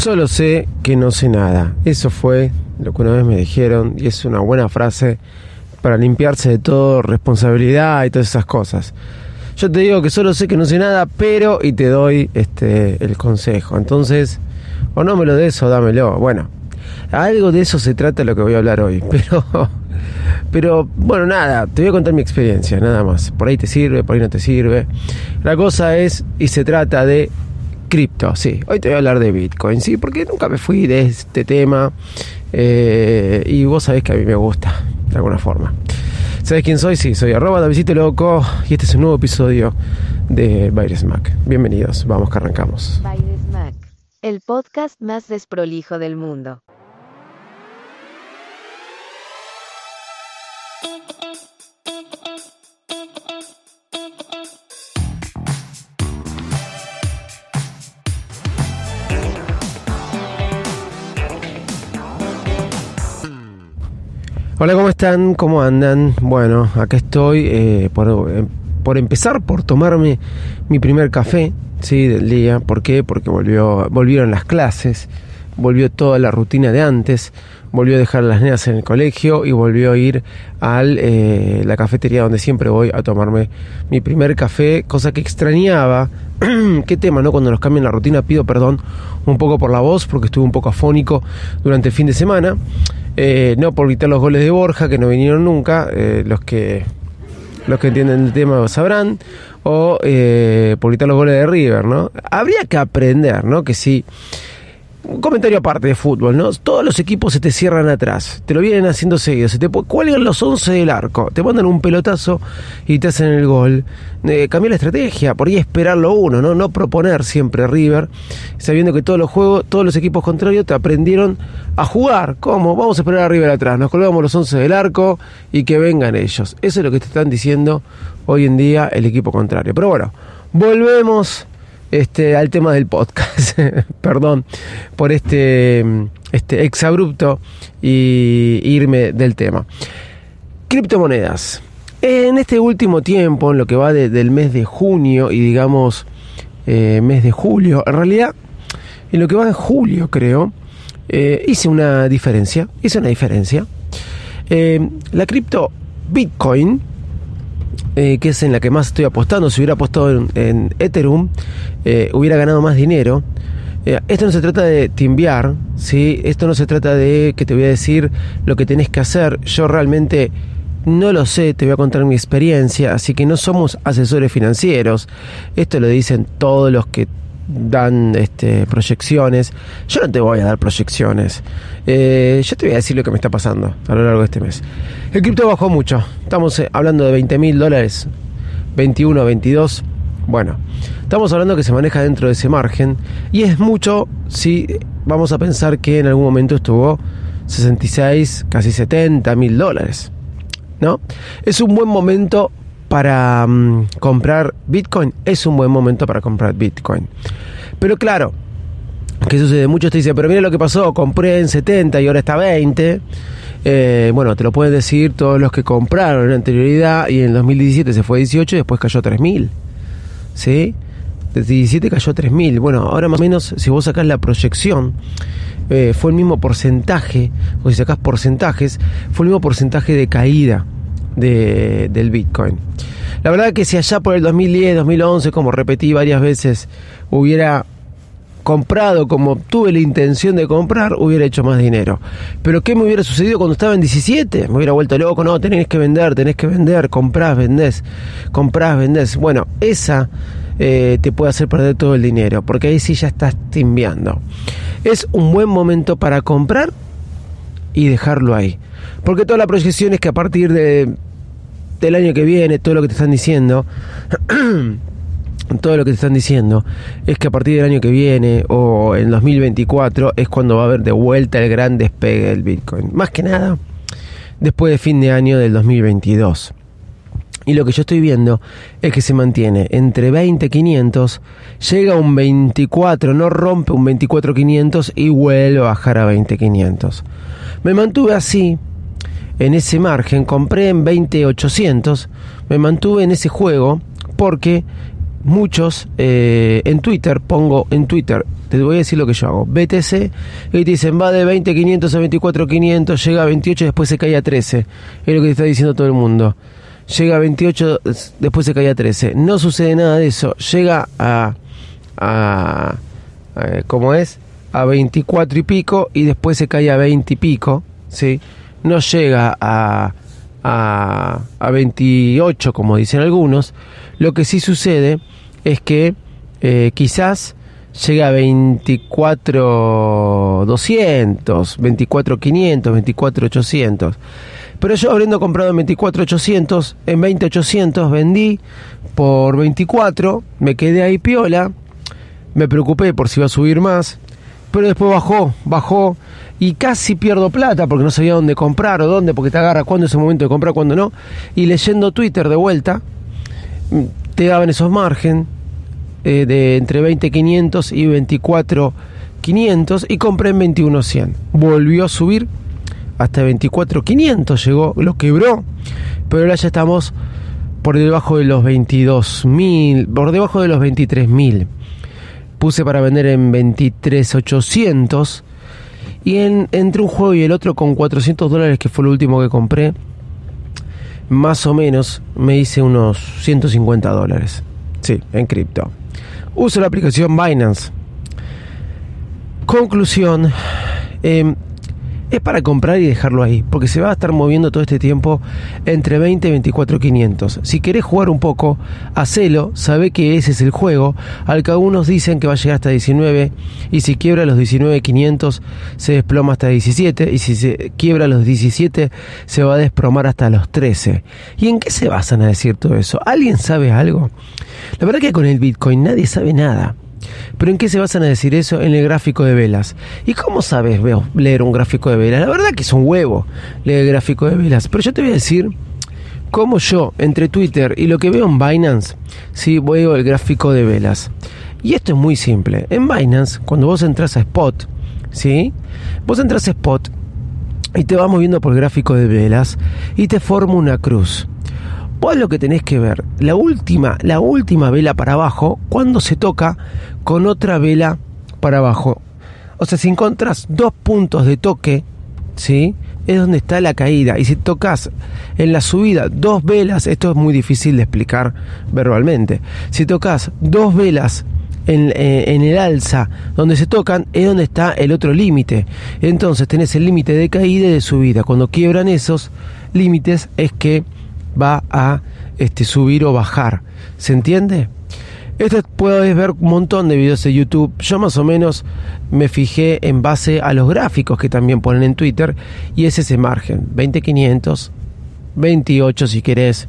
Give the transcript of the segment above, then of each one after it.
Solo sé que no sé nada. Eso fue lo que una vez me dijeron y es una buena frase para limpiarse de todo, responsabilidad y todas esas cosas. Yo te digo que solo sé que no sé nada, pero y te doy este el consejo. Entonces, o no me lo des o dámelo. Bueno, algo de eso se trata lo que voy a hablar hoy, pero pero bueno, nada, te voy a contar mi experiencia, nada más. Por ahí te sirve, por ahí no te sirve. La cosa es y se trata de Cripto, sí. Hoy te voy a hablar de Bitcoin, sí, porque nunca me fui de este tema. Eh, y vos sabés que a mí me gusta, de alguna forma. ¿Sabés quién soy? Sí, soy arroba Davidito Loco y este es un nuevo episodio de Baires Mac. Bienvenidos, vamos que arrancamos. Baires Mac, el podcast más desprolijo del mundo. Hola, ¿cómo están? ¿Cómo andan? Bueno, acá estoy eh, por, eh, por, empezar por tomarme mi primer café ¿sí? del día. ¿Por qué? Porque volvió, volvieron las clases, volvió toda la rutina de antes, volvió a dejar las nenas en el colegio y volvió a ir a eh, la cafetería donde siempre voy a tomarme mi primer café, cosa que extrañaba. Qué tema, ¿no? Cuando nos cambian la rutina, pido perdón un poco por la voz porque estuve un poco afónico durante el fin de semana. Eh, no por gritar los goles de Borja, que no vinieron nunca, eh, los que los que entienden el tema sabrán, o eh, por gritar los goles de River, ¿no? Habría que aprender, ¿no? Que si un comentario aparte de fútbol, ¿no? Todos los equipos se te cierran atrás, te lo vienen haciendo seguido, se te cuelgan los 11 del arco, te mandan un pelotazo y te hacen el gol. Eh, la estrategia, por ahí esperarlo uno, ¿no? No proponer siempre River, sabiendo que todos los juegos, todos los equipos contrarios te aprendieron a jugar. ¿Cómo? Vamos a esperar a River atrás, nos colgamos los 11 del arco y que vengan ellos. Eso es lo que te están diciendo hoy en día el equipo contrario. Pero bueno, volvemos este, al tema del podcast. Perdón por este, este exabrupto y irme del tema. Criptomonedas. En este último tiempo, en lo que va del mes de junio y digamos eh, mes de julio, en realidad, en lo que va de julio creo, eh, hice una diferencia, hice una diferencia. Eh, la cripto Bitcoin eh, que es en la que más estoy apostando, si hubiera apostado en, Ethereum, eh, hubiera ganado más dinero. Eh, esto no se trata de timbiar, ¿sí? esto no se trata de que te voy a decir lo que tenés que hacer. Yo realmente no lo sé, te voy a contar mi experiencia, así que no somos asesores financieros. Esto lo dicen todos los que dan este, proyecciones. Yo no te voy a dar proyecciones. Eh, yo te voy a decir lo que me está pasando a lo largo de este mes. El cripto bajó mucho. Estamos eh, hablando de 20 mil dólares. 21, 22. Bueno, estamos hablando que se maneja dentro de ese margen. Y es mucho si vamos a pensar que en algún momento estuvo 66, casi 70 mil dólares. ¿No? Es un buen momento para mm, comprar Bitcoin, es un buen momento para comprar Bitcoin. Pero claro, ¿qué sucede? Muchos te dicen, pero mira lo que pasó, compré en 70 y ahora está 20. Eh, bueno, te lo pueden decir todos los que compraron en anterioridad y en 2017 se fue a 18 y después cayó a 3.000. ¿Sí? Desde 17 cayó a 3.000. Bueno, ahora más o menos, si vos sacás la proyección, eh, fue el mismo porcentaje, o si sacás porcentajes, fue el mismo porcentaje de caída de, del Bitcoin. La verdad que si allá por el 2010, 2011, como repetí varias veces, hubiera comprado como tuve la intención de comprar, hubiera hecho más dinero. Pero ¿qué me hubiera sucedido cuando estaba en 17? Me hubiera vuelto loco, no, tenés que vender, tenés que vender, comprás, vendés, comprás, vendés. Bueno, esa eh, te puede hacer perder todo el dinero, porque ahí sí ya estás timbiando. Es un buen momento para comprar y dejarlo ahí. Porque toda la proyección es que a partir de, del año que viene, todo lo que te están diciendo, todo lo que te están diciendo es que a partir del año que viene o en 2024 es cuando va a haber de vuelta el gran despegue del Bitcoin. Más que nada, después de fin de año del 2022. Y lo que yo estoy viendo es que se mantiene entre 20.500, llega a un 24, no rompe un 24.500 y vuelve a bajar a 20.500. Me mantuve así, en ese margen, compré en 20.800, me mantuve en ese juego porque muchos eh, en Twitter, pongo en Twitter, te voy a decir lo que yo hago, BTC, y te dicen va de 20.500 a 24.500, llega a 28 y después se cae a 13. Es lo que te está diciendo todo el mundo. Llega a 28, después se cae a 13. No sucede nada de eso. Llega a, a, a ¿cómo es? A 24 y pico y después se cae a 20 y pico, ¿sí? No llega a, a, a 28, como dicen algunos. Lo que sí sucede es que eh, quizás llega a 24.200, 24.500, 24.800. Pero yo habiendo comprado en 24.800, en 20.800 vendí por 24, me quedé ahí piola, me preocupé por si iba a subir más, pero después bajó, bajó y casi pierdo plata porque no sabía dónde comprar o dónde, porque te agarra cuándo es el momento de comprar, cuándo no. Y leyendo Twitter de vuelta, te daban esos margen eh, de entre 20.500 y 24.500 y compré en 21.100. Volvió a subir hasta 24.500 llegó, lo quebró, pero ahora ya estamos por debajo de los 22.000, por debajo de los 23.000. Puse para vender en 23.800 y en, entre un juego y el otro con 400 dólares, que fue lo último que compré, más o menos me hice unos 150 dólares. Sí, en cripto. Uso la aplicación Binance. Conclusión. Eh, es para comprar y dejarlo ahí, porque se va a estar moviendo todo este tiempo entre 20 y 24 500. Si querés jugar un poco, hacelo, sabe que ese es el juego, al que algunos dicen que va a llegar hasta 19, y si quiebra los 19 500 se desploma hasta 17, y si se quiebra los 17 se va a desplomar hasta los 13. ¿Y en qué se basan a decir todo eso? ¿Alguien sabe algo? La verdad que con el Bitcoin nadie sabe nada. ¿Pero en qué se basan a decir eso? En el gráfico de velas. ¿Y cómo sabes leer un gráfico de velas? La verdad que es un huevo leer el gráfico de velas. Pero yo te voy a decir cómo yo, entre Twitter y lo que veo en Binance, sí veo el gráfico de velas. Y esto es muy simple. En Binance, cuando vos entras a Spot, ¿sí? Vos entras a Spot y te vas moviendo por el gráfico de velas y te forma una cruz. Vos lo que tenés que ver, la última, la última vela para abajo, cuando se toca con otra vela para abajo. O sea, si encontras dos puntos de toque, ¿sí? Es donde está la caída. Y si tocas en la subida dos velas, esto es muy difícil de explicar verbalmente. Si tocas dos velas en, eh, en, el alza donde se tocan es donde está el otro límite. Entonces tenés el límite de caída y de subida. Cuando quiebran esos límites es que va a este, subir o bajar. ¿Se entiende? Esto puedes ver un montón de videos de YouTube. Yo más o menos me fijé en base a los gráficos que también ponen en Twitter y es ese margen, 20500, 28 si querés.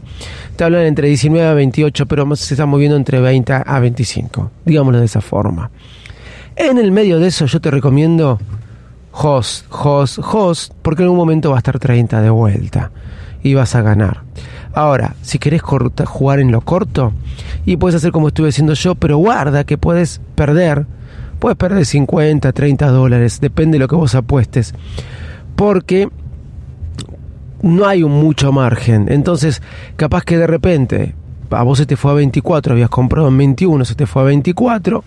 Te hablan entre 19 a 28, pero se está moviendo entre 20 a 25, digámoslo de esa forma. En el medio de eso yo te recomiendo host, host, host, porque en un momento va a estar 30 de vuelta y vas a ganar. Ahora, si querés jugar en lo corto, y puedes hacer como estuve haciendo yo, pero guarda que puedes perder. Puedes perder 50, 30 dólares, depende de lo que vos apuestes. Porque no hay un mucho margen. Entonces, capaz que de repente a vos se te fue a 24, habías comprado en 21, se te fue a 24,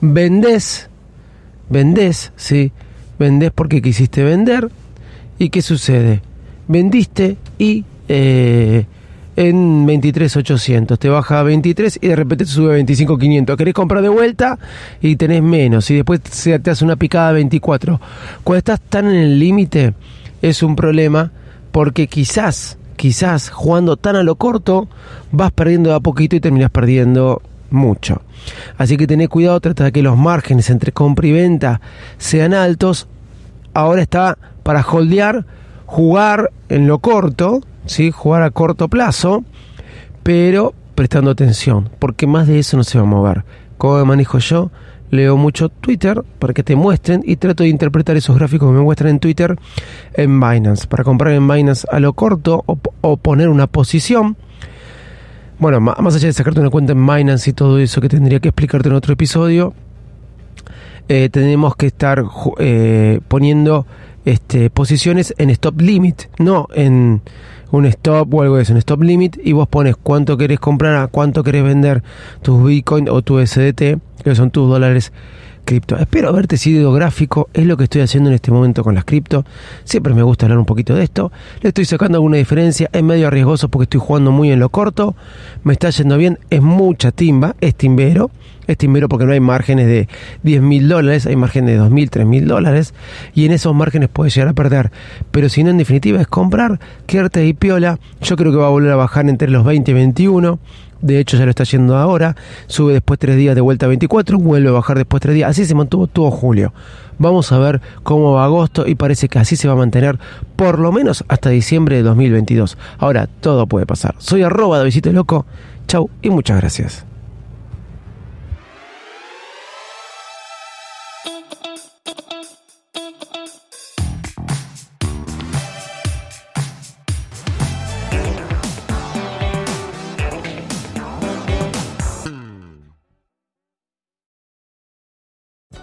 vendés, vendés, ¿sí? Vendés porque quisiste vender. ¿Y qué sucede? Vendiste y eh, en 23.800, te baja a 23 y de repente te sube a 25.500. Querés comprar de vuelta y tenés menos y después se te hace una picada a 24. Cuando estás tan en el límite es un problema porque quizás, quizás jugando tan a lo corto vas perdiendo a poquito y terminas perdiendo mucho. Así que tenés cuidado, trata de que los márgenes entre compra y venta sean altos. Ahora está para holdear, jugar en lo corto ¿sí? jugar a corto plazo, pero prestando atención, porque más de eso no se va a mover. ¿Cómo manejo yo? Leo mucho Twitter para que te muestren y trato de interpretar esos gráficos que me muestran en Twitter en Binance. Para comprar en Binance a lo corto o, poner una posición. Bueno, más allá de sacarte una cuenta en Binance y todo eso que tendría que explicarte en otro episodio, eh, tenemos que estar eh, poniendo este, posiciones en stop limit, no en un stop o algo de eso, un stop limit y vos pones cuánto querés comprar, a cuánto querés vender tus Bitcoin o tu SDT, que son tus dólares cripto. Espero haberte sido gráfico, es lo que estoy haciendo en este momento con las cripto. Siempre me gusta hablar un poquito de esto. Le estoy sacando alguna diferencia, es medio arriesgoso porque estoy jugando muy en lo corto. Me está yendo bien, es mucha timba, es timbero. Es timbero porque no hay márgenes de 10 mil dólares, hay márgenes de 2 mil, 3 mil dólares. Y en esos márgenes puedes llegar a perder. Pero si no, en definitiva, es comprar, quedarte y piola. Yo creo que va a volver a bajar entre los 20 y 21 de hecho ya lo está yendo ahora, sube después tres días de vuelta a 24, vuelve a bajar después tres días, así se mantuvo todo julio. Vamos a ver cómo va agosto y parece que así se va a mantener por lo menos hasta diciembre de 2022. Ahora, todo puede pasar. Soy arroba de Visite Loco, chau y muchas gracias.